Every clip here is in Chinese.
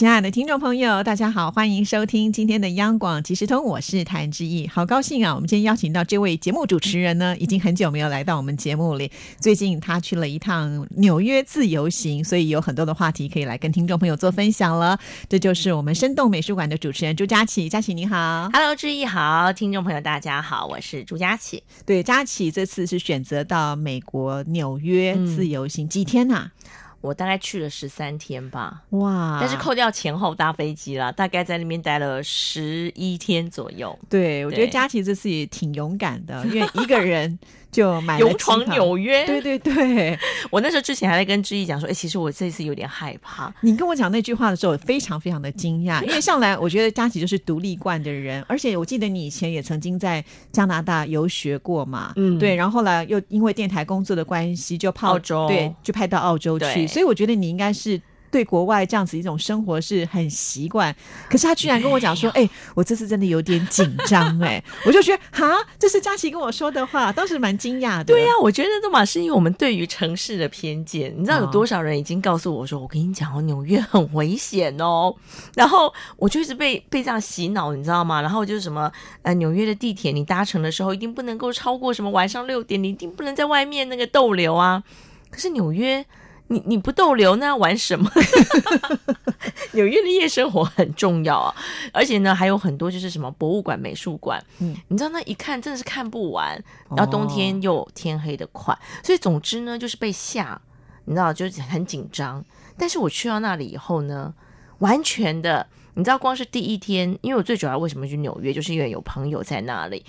亲爱的听众朋友，大家好，欢迎收听今天的央广即时通，我是谭志毅，好高兴啊！我们今天邀请到这位节目主持人呢，已经很久没有来到我们节目里。最近他去了一趟纽约自由行，所以有很多的话题可以来跟听众朋友做分享了。这就是我们生动美术馆的主持人朱佳琪，佳琪你好，Hello，志毅好，听众朋友大家好，我是朱佳琪。对，佳琪这次是选择到美国纽约自由行几天呐？我大概去了十三天吧，哇！但是扣掉前后搭飞机啦，大概在那边待了十一天左右。对，我觉得佳琪这次也挺勇敢的，因为一个人。就买勇闯纽约，对对对，我那时候之前还在跟志毅讲说，哎，其实我这次有点害怕。你跟我讲那句话的时候，我非常非常的惊讶，因为向来我觉得佳琪就是独立惯的人，而且我记得你以前也曾经在加拿大游学过嘛，嗯，对，然后后来又因为电台工作的关系，就澳洲，对，就派到澳洲去，所以我觉得你应该是。对国外这样子一种生活是很习惯，可是他居然跟我讲说：“ 哎，我这次真的有点紧张。”哎，我就觉得哈，这是佳琪跟我说的话，当时蛮惊讶的。对呀，我觉得这嘛是因为我们对于城市的偏见。你知道有多少人已经告诉我说：“我跟你讲哦，纽约很危险哦。”然后我就一直被被这样洗脑，你知道吗？然后就是什么呃，纽约的地铁你搭乘的时候一定不能够超过什么晚上六点，你一定不能在外面那个逗留啊。可是纽约。你你不逗留那要玩什么？纽约的夜生活很重要啊，而且呢还有很多就是什么博物馆、美术馆，嗯，你知道那一看真的是看不完，然后冬天又天黑的快，所以总之呢就是被吓，你知道就是很紧张。但是我去到那里以后呢，完全的，你知道光是第一天，因为我最主要为什么去纽约，就是因为有朋友在那里。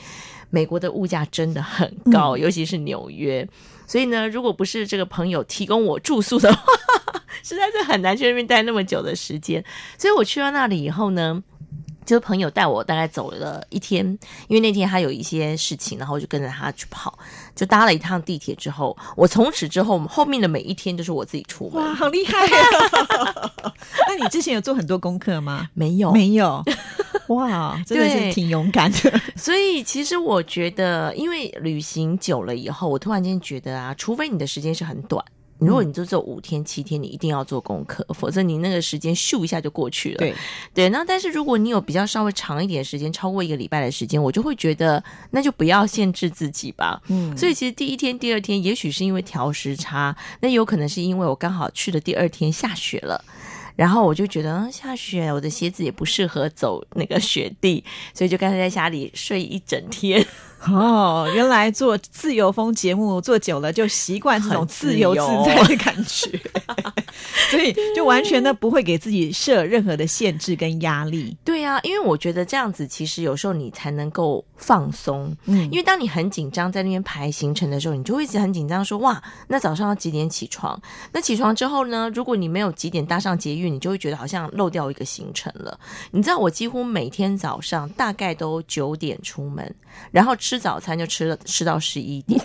美国的物价真的很高，尤其是纽约。所以呢，如果不是这个朋友提供我住宿的话，实在是很难去那边待那么久的时间。所以我去到那里以后呢，就是朋友带我大概走了一天，因为那天他有一些事情，然后我就跟着他去跑，就搭了一趟地铁之后，我从此之后后面的每一天就是我自己出门。哇，好厉害！那你之前有做很多功课吗？没有，没有。哇，真的是挺勇敢的。所以其实我觉得，因为旅行久了以后，我突然间觉得啊，除非你的时间是很短，如果你就做五天、七天，你一定要做功课，否则你那个时间咻一下就过去了。对对，那但是如果你有比较稍微长一点时间，超过一个礼拜的时间，我就会觉得那就不要限制自己吧。嗯，所以其实第一天、第二天，也许是因为调时差，那有可能是因为我刚好去的第二天下雪了。然后我就觉得下雪，我的鞋子也不适合走那个雪地，所以就干脆在家里睡一整天。哦，原来做自由风节目做久了，就习惯这种自由自在的感觉，所以就完全的不会给自己设任何的限制跟压力。对啊，因为我觉得这样子其实有时候你才能够放松。嗯，因为当你很紧张在那边排行程的时候，你就会一直很紧张，说哇，那早上要几点起床？那起床之后呢？如果你没有几点搭上捷运，你就会觉得好像漏掉一个行程了。你知道，我几乎每天早上大概都九点出门，然后。吃早餐就吃了吃到十一点，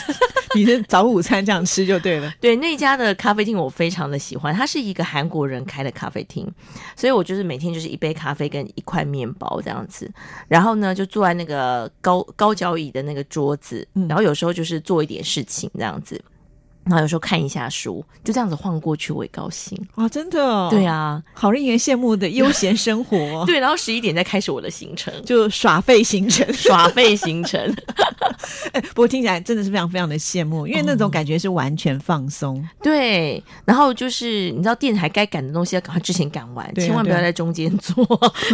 你是早午餐这样吃就对了。对那家的咖啡厅我非常的喜欢，它是一个韩国人开的咖啡厅，所以我就是每天就是一杯咖啡跟一块面包这样子，然后呢就坐在那个高高脚椅的那个桌子，然后有时候就是做一点事情这样子。然后有时候看一下书，就这样子晃过去，我也高兴啊！真的，对啊，好令人羡慕的悠闲生活。对，然后十一点再开始我的行程，就耍废行程，耍废行程。哎，不过听起来真的是非常非常的羡慕，因为那种感觉是完全放松。对，然后就是你知道电台该赶的东西要赶快之前赶完，千万不要在中间做，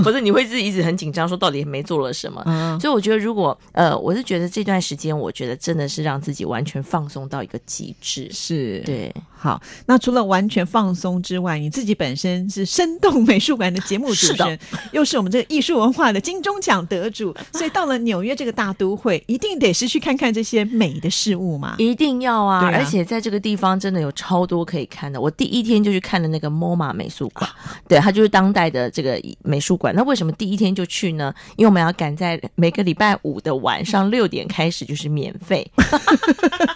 否则你会自己一直很紧张，说到底没做了什么。所以我觉得，如果呃，我是觉得这段时间，我觉得真的是让自己完全放松到一个极致。是对，好。那除了完全放松之外，你自己本身是生动美术馆的节目主持人，又是我们这个艺术文化的金钟奖得主，所以到了纽约这个大都会，一定得是去看看这些美的事物嘛。一定要啊！而且在这个地方真的有超多可以看的。我第一天就去看了那个 MoMA 美术馆，对，它就是当代的这个美术馆。那为什么第一天就去呢？因为我们要赶在每个礼拜五的晚上六点开始，就是免费。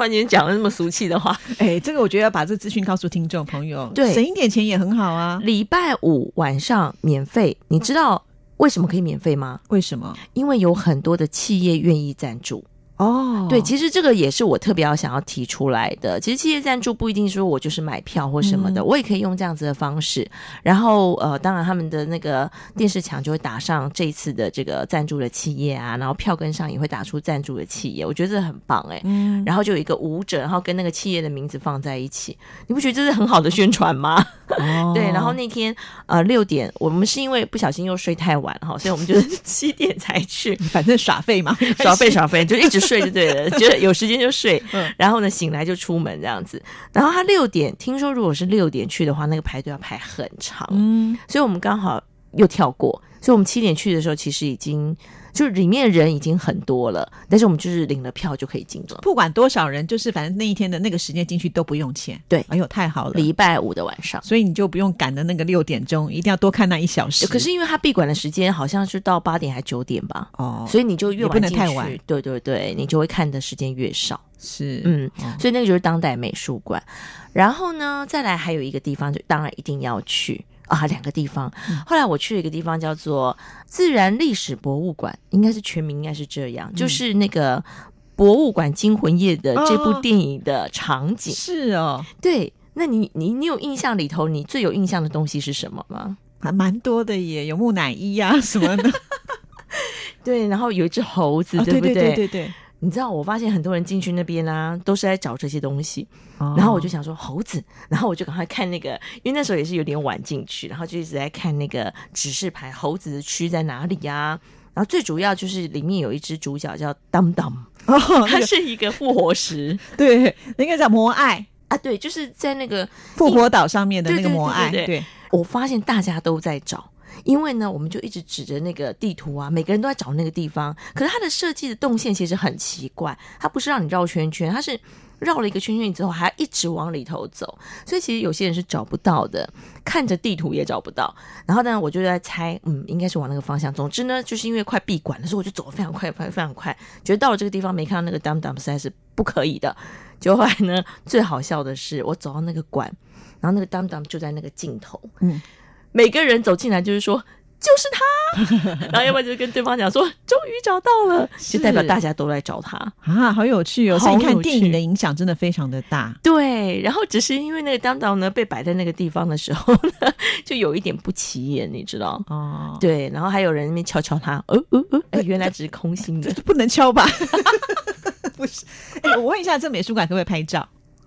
突然间？讲了那么俗气的话。哎，这个我觉得要把这资讯告诉听众朋友，对省一点钱也很好啊。礼拜五晚上免费，你知道为什么可以免费吗？为什么？因为有很多的企业愿意赞助。哦，对，其实这个也是我特别要想要提出来的。其实企业赞助不一定说我就是买票或什么的，嗯我也可以用这样子的方式。然后呃，当然他们的那个电视墙就会打上这一次的这个赞助的企业啊，然后票根上也会打出赞助的企业，我觉得这很棒哎、嗯，然后就有一个舞者，然后跟那个企业的名字放在一起，你不觉得这是很好的宣传吗？哦对，然后那天呃六点，我们是因为不小心又睡太晚哈，所以我们就是 七点才去。反正耍废嘛，耍废耍废，就一直睡就对了，觉得有时间就睡。嗯，然后呢醒来就出门这样子。然后他六点，听说如果是六点去的话，那个排队要排很长，嗯，所以我们刚好又跳过，所以我们七点去的时候，其实已经就是里面人已经很多了，但是我们就是领了票就可以进了。不管多少人，就是反正那一天的那个时间进去都不用钱。对哎呦，太好了，礼拜五的晚上。所以你就不用赶的那个六点钟，一定要多看那一小时。可是因为他闭馆的时间好像是到八点还九点吧，哦，所以你就越晚进去能太晚对对对，你就会看的时间越少。是嗯，哦所以那个就是当代美术馆。然后呢，再来还有一个地方，就当然一定要去啊，两个地方。后来我去了一个地方叫做自然历史博物馆，应该是全名应该是这样，就是那个《博物馆惊魂夜》的这部哦电影的场景。是哦，对，那你你你有印象里头，你最有印象的东西是什么吗？还蛮多的耶，有木乃伊呀、什么的，对，然后有一只猴子，哦对不对对对对。你知道，我发现很多人进去那边啊，都是在找这些东西。哦。然后我就想说猴子，然后我就赶快看那个，因为那时候也是有点晚进去，然后就一直在看那个指示牌，猴子的区在哪里呀、然后最主要就是里面有一只主角叫当当，哦，那它个是一个复活石。对，那个叫摩爱啊，对，就是在那个复活岛上面的那个对对摩艾，对对。对，我发现大家都在找，因为呢，我们就一直指着那个地图啊，每个人都在找那个地方。可是它的设计的动线其实很奇怪，它不是让你绕圈圈，它是绕了一个圈圈之后还要一直往里头走，所以其实有些人是找不到的，看着地图也找不到。然后呢，我就在猜，嗯，应该是往那个方向。总之呢，就是因为快闭馆了，所以我就走得非常快，非常快。觉得到了这个地方没看到那个 dum dum 实在是不可以的。结果后来呢，最好笑的是，我走到那个馆，然后那个 dum dum 就在那个尽头，嗯，每个人走进来就是说。就是他，然后要不然就跟对方讲说，终于找到了，就代表大家都来找他。啊，好有趣哦！好所以你看电影的影响真的非常的大。对，然后只是因为那个当当呢被摆在那个地方的时候呢，就有一点不起眼，你知道？哦，对，然后还有人那边敲敲他，呃呃呃，哎，原来只是空心的，不能敲吧？不是，哎，我问一下，这美术馆可不可以拍照？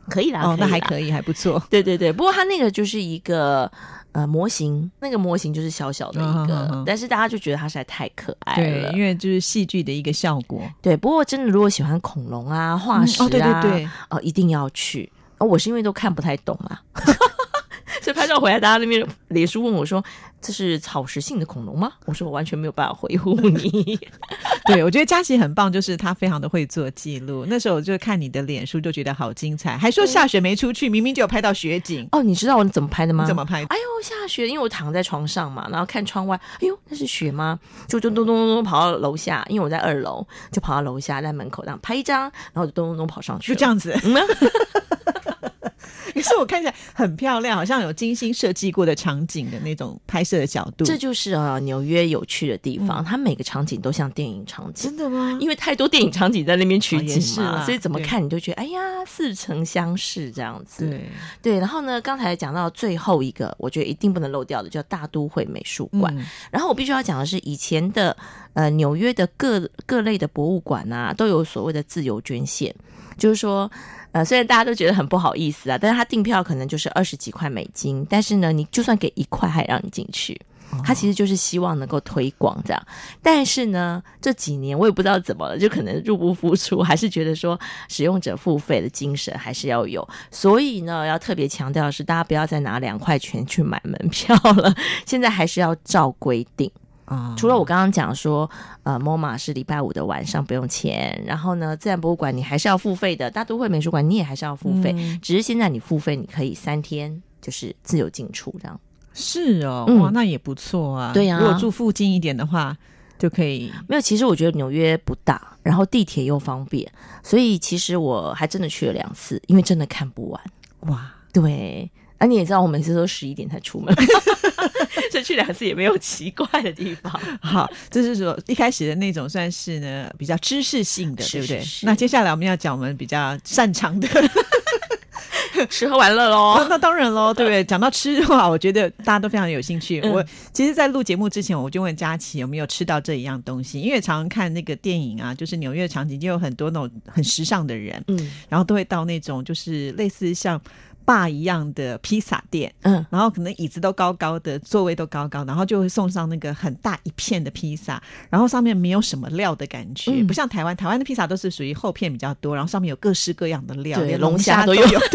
可以啦，哦，那还。可以，还不错。对对对，不过它那个就是一个呃模型，那个模型就是小小的一个，但是大家就觉得它实在太可爱对，了。因为就是戏剧的一个效果。对，不过真的如果喜欢恐龙啊、化石啊，哦，对对对，哦，一定要去。哦，我是因为都看不太懂嘛，所以拍照回来，大家那边脸书问我说：“这是草食性的恐龙吗？”我说：“我完全没有办法回复你。对，我觉得佳琪很棒，就是她非常的会做记录。那时候我就看你的脸书，就觉得好精彩，还说下雪没出去，明明就有拍到雪景”，哦，你知道我怎么拍的吗？你怎么拍？哎呦，下雪！因为我躺在床上嘛，然后看窗外，哎呦，那是雪吗？就就咚咚咚咚跑到楼下，因为我在二楼，就跑到楼下，在门口这样拍一张，然后就咚咚咚跑上去，就这样子。嗯啊。可是我看起来很漂亮，好像有精心设计过的场景的那种拍摄的角度。这就是啊纽约有趣的地方，它每个场景都像电影场景。真的吗？因为太多电影场景在那边取景嘛，所以怎么看你都觉得哎呀似曾相识这样子。对，对然后呢，刚才讲到最后一个，我觉得一定不能漏掉的，叫大都会美术馆。嗯然后我必须要讲的是，以前的呃纽约的各各类的博物馆啊，都有所谓的自由捐献，就是说。呃，虽然大家都觉得很不好意思啊，但是他订票可能就是二十几块美金，但是呢，你就算给一块，还让你进去。他其实就是希望能够推广这样，但是呢，这几年我也不知道怎么了，就可能入不敷出，还是觉得说使用者付费的精神还是要有，所以呢，要特别强调的是，大家不要再拿两块钱去买门票了，现在还是要照规定。啊除了我刚刚讲说，呃，MoMA 是礼拜五的晚上不用钱，然后呢，自然博物馆你还是要付费的，大都会美术馆你也还是要付费，嗯只是现在你付费你可以三天就是自由进出这样。是哦，嗯哇，那也不错啊。对呀如果住附近一点的话，就可以。没有，其实我觉得纽约不大，然后地铁又方便，所以其实我还真的去了两次，因为真的看不完。哇，对，啊，你也知道，我每次都十一点才出门，所以去两次也没有奇怪的地方。好，就是说一开始的那种算是呢比较知识性的，是对不对？那接下来我们要讲我们比较擅长的。吃喝玩乐哦，喽。那当然喽，对不对？讲到吃的话，我觉得大家都非常有兴趣。嗯我其实，在录节目之前，我就问佳琪有没有吃到这一样东西，因为常常看那个电影啊，就是纽约场景，就有很多那种很时尚的人，嗯然后都会到那种就是类似像坝一样的披萨店。嗯，然后可能椅子都高高的，座位都高高，然后就会送上那个很大一片的披萨，然后上面没有什么料的感觉，嗯不像台湾，台湾的披萨都是属于厚片比较多，然后上面有各式各样的料，连龙虾都有有。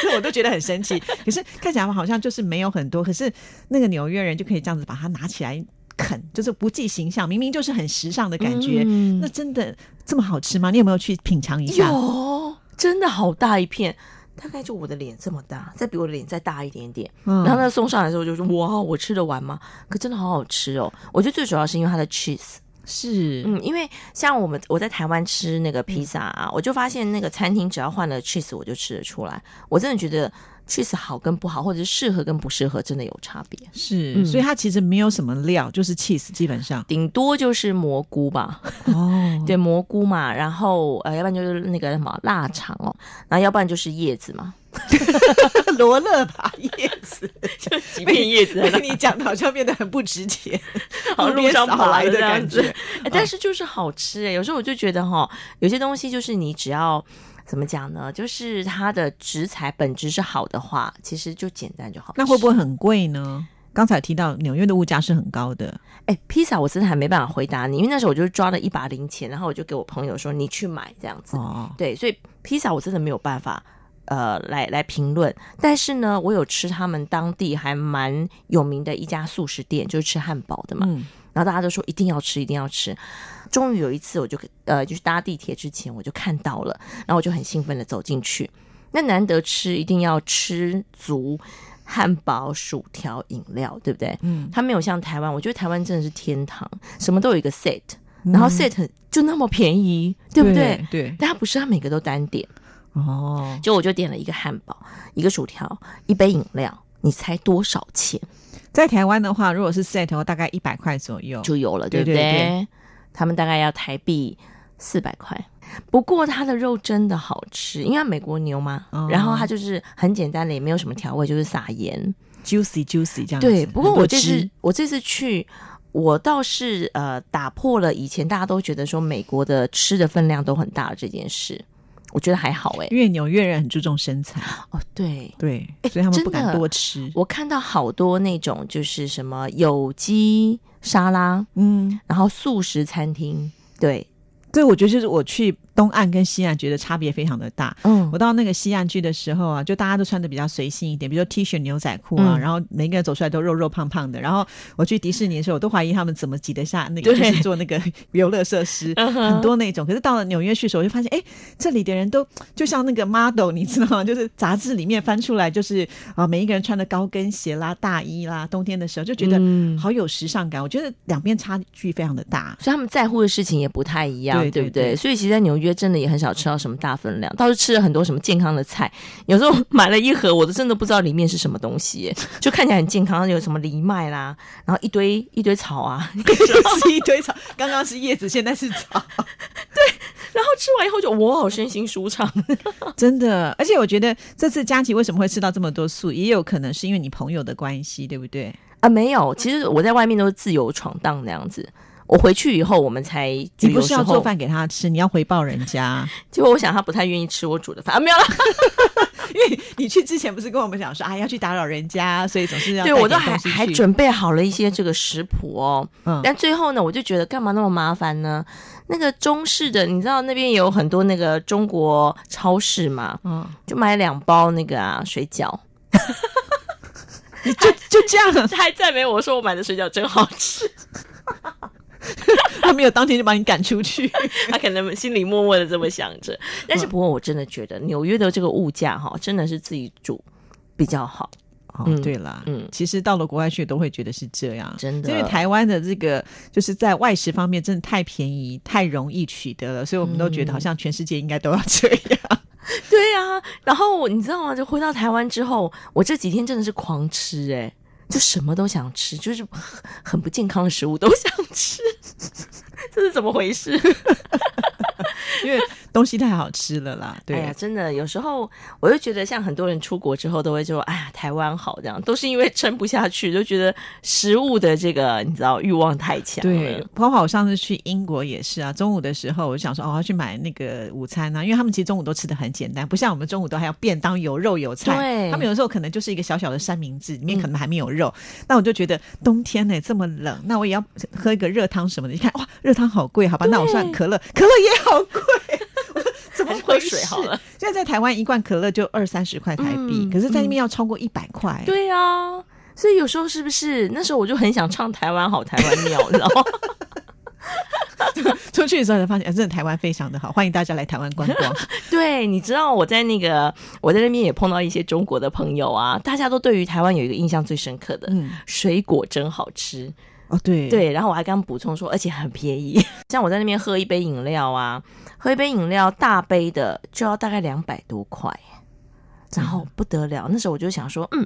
所以我都觉得很神奇。可是看起来好像就是没有很多，可是那个纽约人就可以这样子把它拿起来啃，就是不计形象，明明就是很时尚的感觉。嗯那真的这么好吃吗？你有没有去品尝一下？有，真的好大一片，大概就我的脸这么大，再比我的脸再大一点点。嗯然后他，送上来的时候我就说：“哇，我吃得完吗？”可真的好好吃哦！我觉得最主要是因为它的 cheese。是，嗯，因为像我们我在台湾吃那个披萨啊，我就发现那个餐厅只要换了 cheese，我就吃得出来。我真的觉得 cheese 好跟不好，或者是适合跟不适合，真的有差别。是，嗯所以它其实没有什么料，就是 cheese 基本上。顶多就是蘑菇吧，哦，对蘑菇嘛，然后呃，要不然就是那个什么腊肠哦，然后要不然就是叶子嘛，罗勒吧叶子，就几片叶子在那被你讲的好像变得很不值钱，好像路上跑来的的这样子感觉。哎，但是就是好吃哎、有时候我就觉得哈，有些东西就是你只要怎么讲呢，就是它的食材本质是好的话，其实就简单就好。那会不会很贵呢？刚才提到纽约的物价是很高的，哎，披萨我真的还没办法回答你，因为那时候我就抓了一把零钱，然后我就给我朋友说你去买这样子。哦，对，所以披萨我真的没有办法呃来来评论，但是呢，我有吃他们当地还蛮有名的一家素食店，就是吃汉堡的嘛。嗯，然后大家都说一定要吃，一定要吃。终于有一次，我就呃，就是搭地铁之前我就看到了，然后我就很兴奋的走进去。那难得吃，一定要吃足汉堡、薯条、饮料，对不对？嗯，它没有像台湾，我觉得台湾真的是天堂，什么都有一个 set，然后 set 就那么便宜，对不对？？对，但它不是，它每个都单点。哦，就我就点了一个汉堡、一个薯条、一杯饮料，你猜多少钱在台湾的话，如果是 set 的话，大概一百块左右。就有了，对对不对对他们大概要台币四百块。不过它的肉真的好吃，因为美国牛嘛，哦然后它就是很简单的，也没有什么调味，就是撒盐。juicy juicy 这样。对，不过我这次我这次去，我倒是呃打破了以前大家都觉得说美国的吃的分量都很大的这件事，我觉得还好哎、因为纽约人很注重身材，哦，对，对，所以他们不敢多吃。我看到好多那种就是什么有机沙拉，嗯，然后素食餐厅，对，对我觉得就是我去东岸跟西岸觉得差别非常的大。嗯我到那个西岸去的时候啊，就大家都穿的比较随性一点，比如说 T 恤、牛仔裤啊，嗯然后每个人走出来都肉肉胖胖的。然后我去迪士尼的时候，我都怀疑他们怎么挤得下那个，就是做那个 游乐设施，很多那种。可是到了纽约去的时候，我就发现，哎，这里的人都就像那个 model，你知道吗？就是杂志里面翻出来，就是啊，每一个人穿的高跟鞋啦、大衣啦，冬天的时候就觉得嗯好有时尚感。我觉得两边差距非常的大。所以他们在乎的事情也不太一样，对对对不对？对所以其实，在纽约真的也很少吃到什么大分量，倒是吃了很多什么健康的菜。有时候买了一盒，我都真的不知道里面是什么东西，就看起来很健康，有什么藜麦啦，然后一堆一堆草啊，是一堆草，刚刚是叶子，现在是草，对然后吃完以后就我好身心舒畅。真的。而且我觉得这次佳琪为什么会吃到这么多素，也有可能是因为你朋友的关系，对不对？啊，没有，其实我在外面都是自由闯荡那样子。我回去以后，我们才你不是要做饭给他吃，你要回报人家。结果我想他不太愿意吃我煮的饭啊，没有了。因为你去之前不是跟我们讲说，啊，要去打扰人家，所以总是要对我都还还准备好了一些这个食谱哦。嗯但最后呢，我就觉得干嘛那么麻烦呢？那个中式的，你知道那边有很多那个中国超市嘛，嗯，就买两包那个啊水饺，你就就这样，他还赞美我说我买的水饺真好吃，他没有当天就把你赶出去。他可能心里默默的这么想着。但是不过我真的觉得纽约的这个物价哈，真的是自己煮比较好。哦，嗯对啦，嗯其实到了国外去都会觉得是这样，真的因为台湾的这个就是在外食方面真的太便宜、太容易取得了，所以我们都觉得嗯好像全世界应该都要这样。对呀、然后你知道吗？就回到台湾之后，我这几天真的是狂吃哎、就什么都想吃，就是很很不健康的食物都想吃，这是怎么回事？因为东西太好吃了啦，对。哎呀，真的有时候我就觉得，像很多人出国之后都会说：“哎呀，台湾好。”这样都是因为撑不下去，就觉得食物的这个你知道欲望太强了。对，包括我上次去英国也是啊，中午的时候我就想说，哦，我要去买那个午餐啊，因为他们其实中午都吃的很简单，不像我们中午都还要便当有肉有菜，对他们有时候可能就是一个小小的三明治，里面可能还没有肉。那我就觉得冬天呢、这么冷，那我也要喝一个热汤什么的。你看哇，热汤好贵，好吧，那我算可乐，可乐也好贵。水好了。现在在台湾一罐可乐就二三十块台币，嗯可是在那边要超过一百块。对啊，所以有时候是不是那时候我就很想唱台湾好，台湾妙，你知道吗？出去的时候才发现，哎，真的台湾非常的好，欢迎大家来台湾观光。对，你知道我在那个我在那边也碰到一些中国的朋友啊，大家都对于台湾有一个印象最深刻的，嗯，水果真好吃。哦，对对，然后我还刚补充说，而且很便宜。像我在那边喝一杯饮料啊，喝一杯饮料大杯的就要大概两百多块。然后不得了，那时候我就想说，嗯，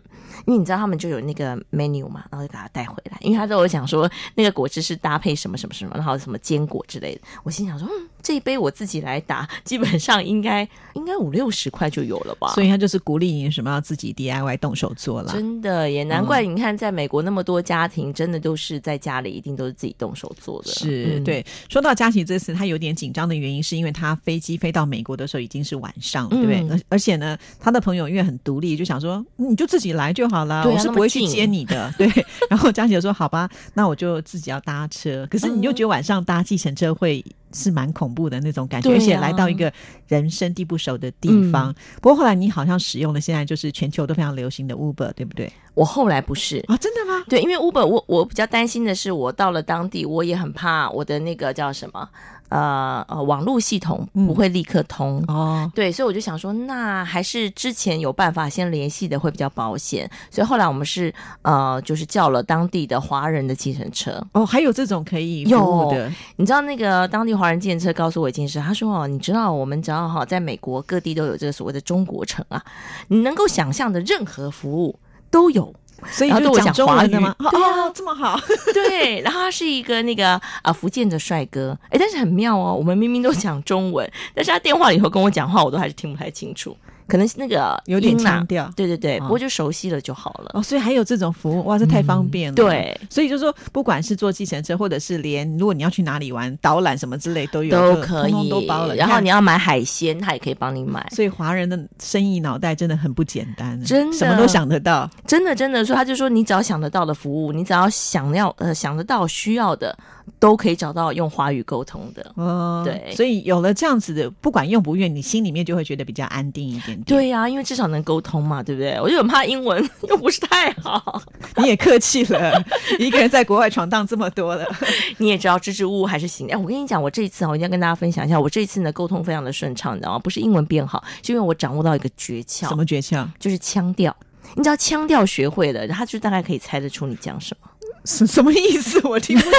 因为你知道他们就有那个 menu 嘛，然后就把它带回来，因为他在我想说那个果汁是搭配什么什么什么，然后什么坚果之类的。我心想说，嗯，这一杯我自己来打，基本上应该应该五六十块就有了吧。所以他就是鼓励你什么要自己 DIY 动手做了。真的也难怪你看，在美国那么多家庭，真的都是在家里一定都是自己动手做的。是、嗯对。说到佳琪这次，他有点紧张的原因，是因为他飞机飞到美国的时候已经是晚上，对不对？嗯而而且呢，他的朋友因为很独立，就想说嗯你就自己来就好了，对啊我是不会去接你的。对。然后佳琪就说：“好吧，那我就自己要搭车。”可是你又觉得晚上搭计程车会。是蛮恐怖的那种感觉，啊而且来到一个人生地不熟的地方。嗯不过后来你好像使用了现在就是全球都非常流行的 Uber，对不对？我后来不是。啊，真的吗？对，因为 Uber，我我比较担心的是，我到了当地，我也很怕我的那个叫什么，呃呃，网络系统不会立刻通。哦，对，所以我就想说，那还是之前有办法先联系的会比较保险。所以后来我们是呃，就是叫了当地的华人的计程车。哦，还有这种可以服务的，你知道那个当地华人计程车告诉我一件事，他说哦，你知道我们只要哈在美国各地都有这个所谓的中国城啊，你能够想象的任何服务都有。所以就讲中文的吗？对啊。哦，这么好，对，然后他是一个那个啊福建的帅哥，哎，但是很妙哦，我们明明都讲中文，但是他电话里头跟我讲话，我都还是听不太清楚，可能是那个有点音啊腔调。对对对，哦不过就熟悉了就好了。哦，所以还有这种服务，哇，这太方便了。对，所以就说，不管是坐计程车，或者是连如果你要去哪里玩，导览什么之类都有，都可以，通通都包了。然后你要买海鲜，他也可以帮你买。所以华人的生意脑袋真的很不简单，真的什么都想得到。真的真的说，他就说你只要想得到的服务，你只要想要呃想得到需要的，都可以找到用华语沟通的。嗯，对所以有了这样子的，不管用不用，你心里面就会觉得比较安定一点点。，对呀、因为至少能沟通嘛，对不对？我就很怕英文又不是太好。你也客气了，一个人在国外闯荡这么多了。你也知道支支吾吾还是行。哎，我跟你讲，我这一次啊，我一定要跟大家分享一下，我这一次呢沟通非常的顺畅，你知道吗？不是英文变好，是因为我掌握到一个诀窍，什么诀窍？就是腔调。你知道腔调学会了，他就大概可以猜得出你讲什么。什 什么意思？我听不懂。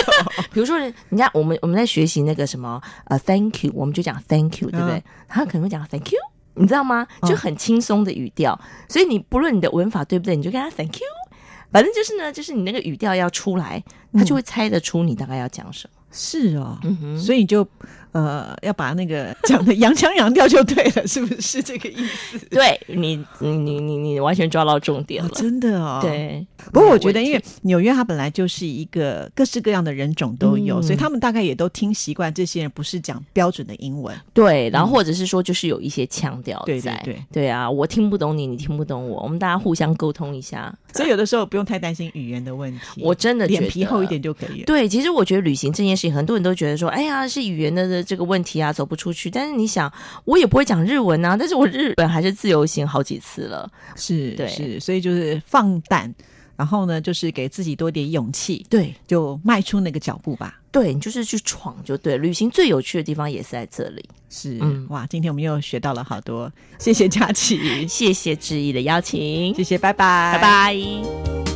比如说，人家我们我们在学习那个什么呃，thank you，我们就讲 thank you，对不对？嗯他可能会讲 thank you，你知道吗？就很轻松的语调，所以你不论你的文法对不对，你就跟他 thank you。反正就是呢，就是你那个语调要出来，他就会猜得出你大概要讲什么。是哦，嗯，所以就呃要把那个讲的洋腔洋调就对了，是不是这个意思？对你，你你你你完全抓到重点哦了。真的哦，。对，不过我觉得，因为纽约它本来就是一个各式各样的人种都有，嗯所以他们大概也都听习惯这些人不是讲标准的英文。对，然后或者是说，就是有一些腔调对对在，对对啊，我听不懂你，你听不懂我，我们大家互相沟通一下。所以有的时候不用太担心语言的问题，我真的脸皮厚一点就可以了。对，其实我觉得旅行这件事情，很多人都觉得说，哎呀，是语言的的这个问题啊，走不出去。但是你想，我也不会讲日文啊，但是我日本还是自由行好几次了。是，对是，所以就是放胆。然后呢，就是给自己多点勇气，对就迈出那个脚步吧。对，你就是去闯就对。旅行最有趣的地方也是在这里。是，嗯哇，今天我们又学到了好多，谢谢佳琪，谢谢志毅的邀请，谢谢，拜拜，拜拜。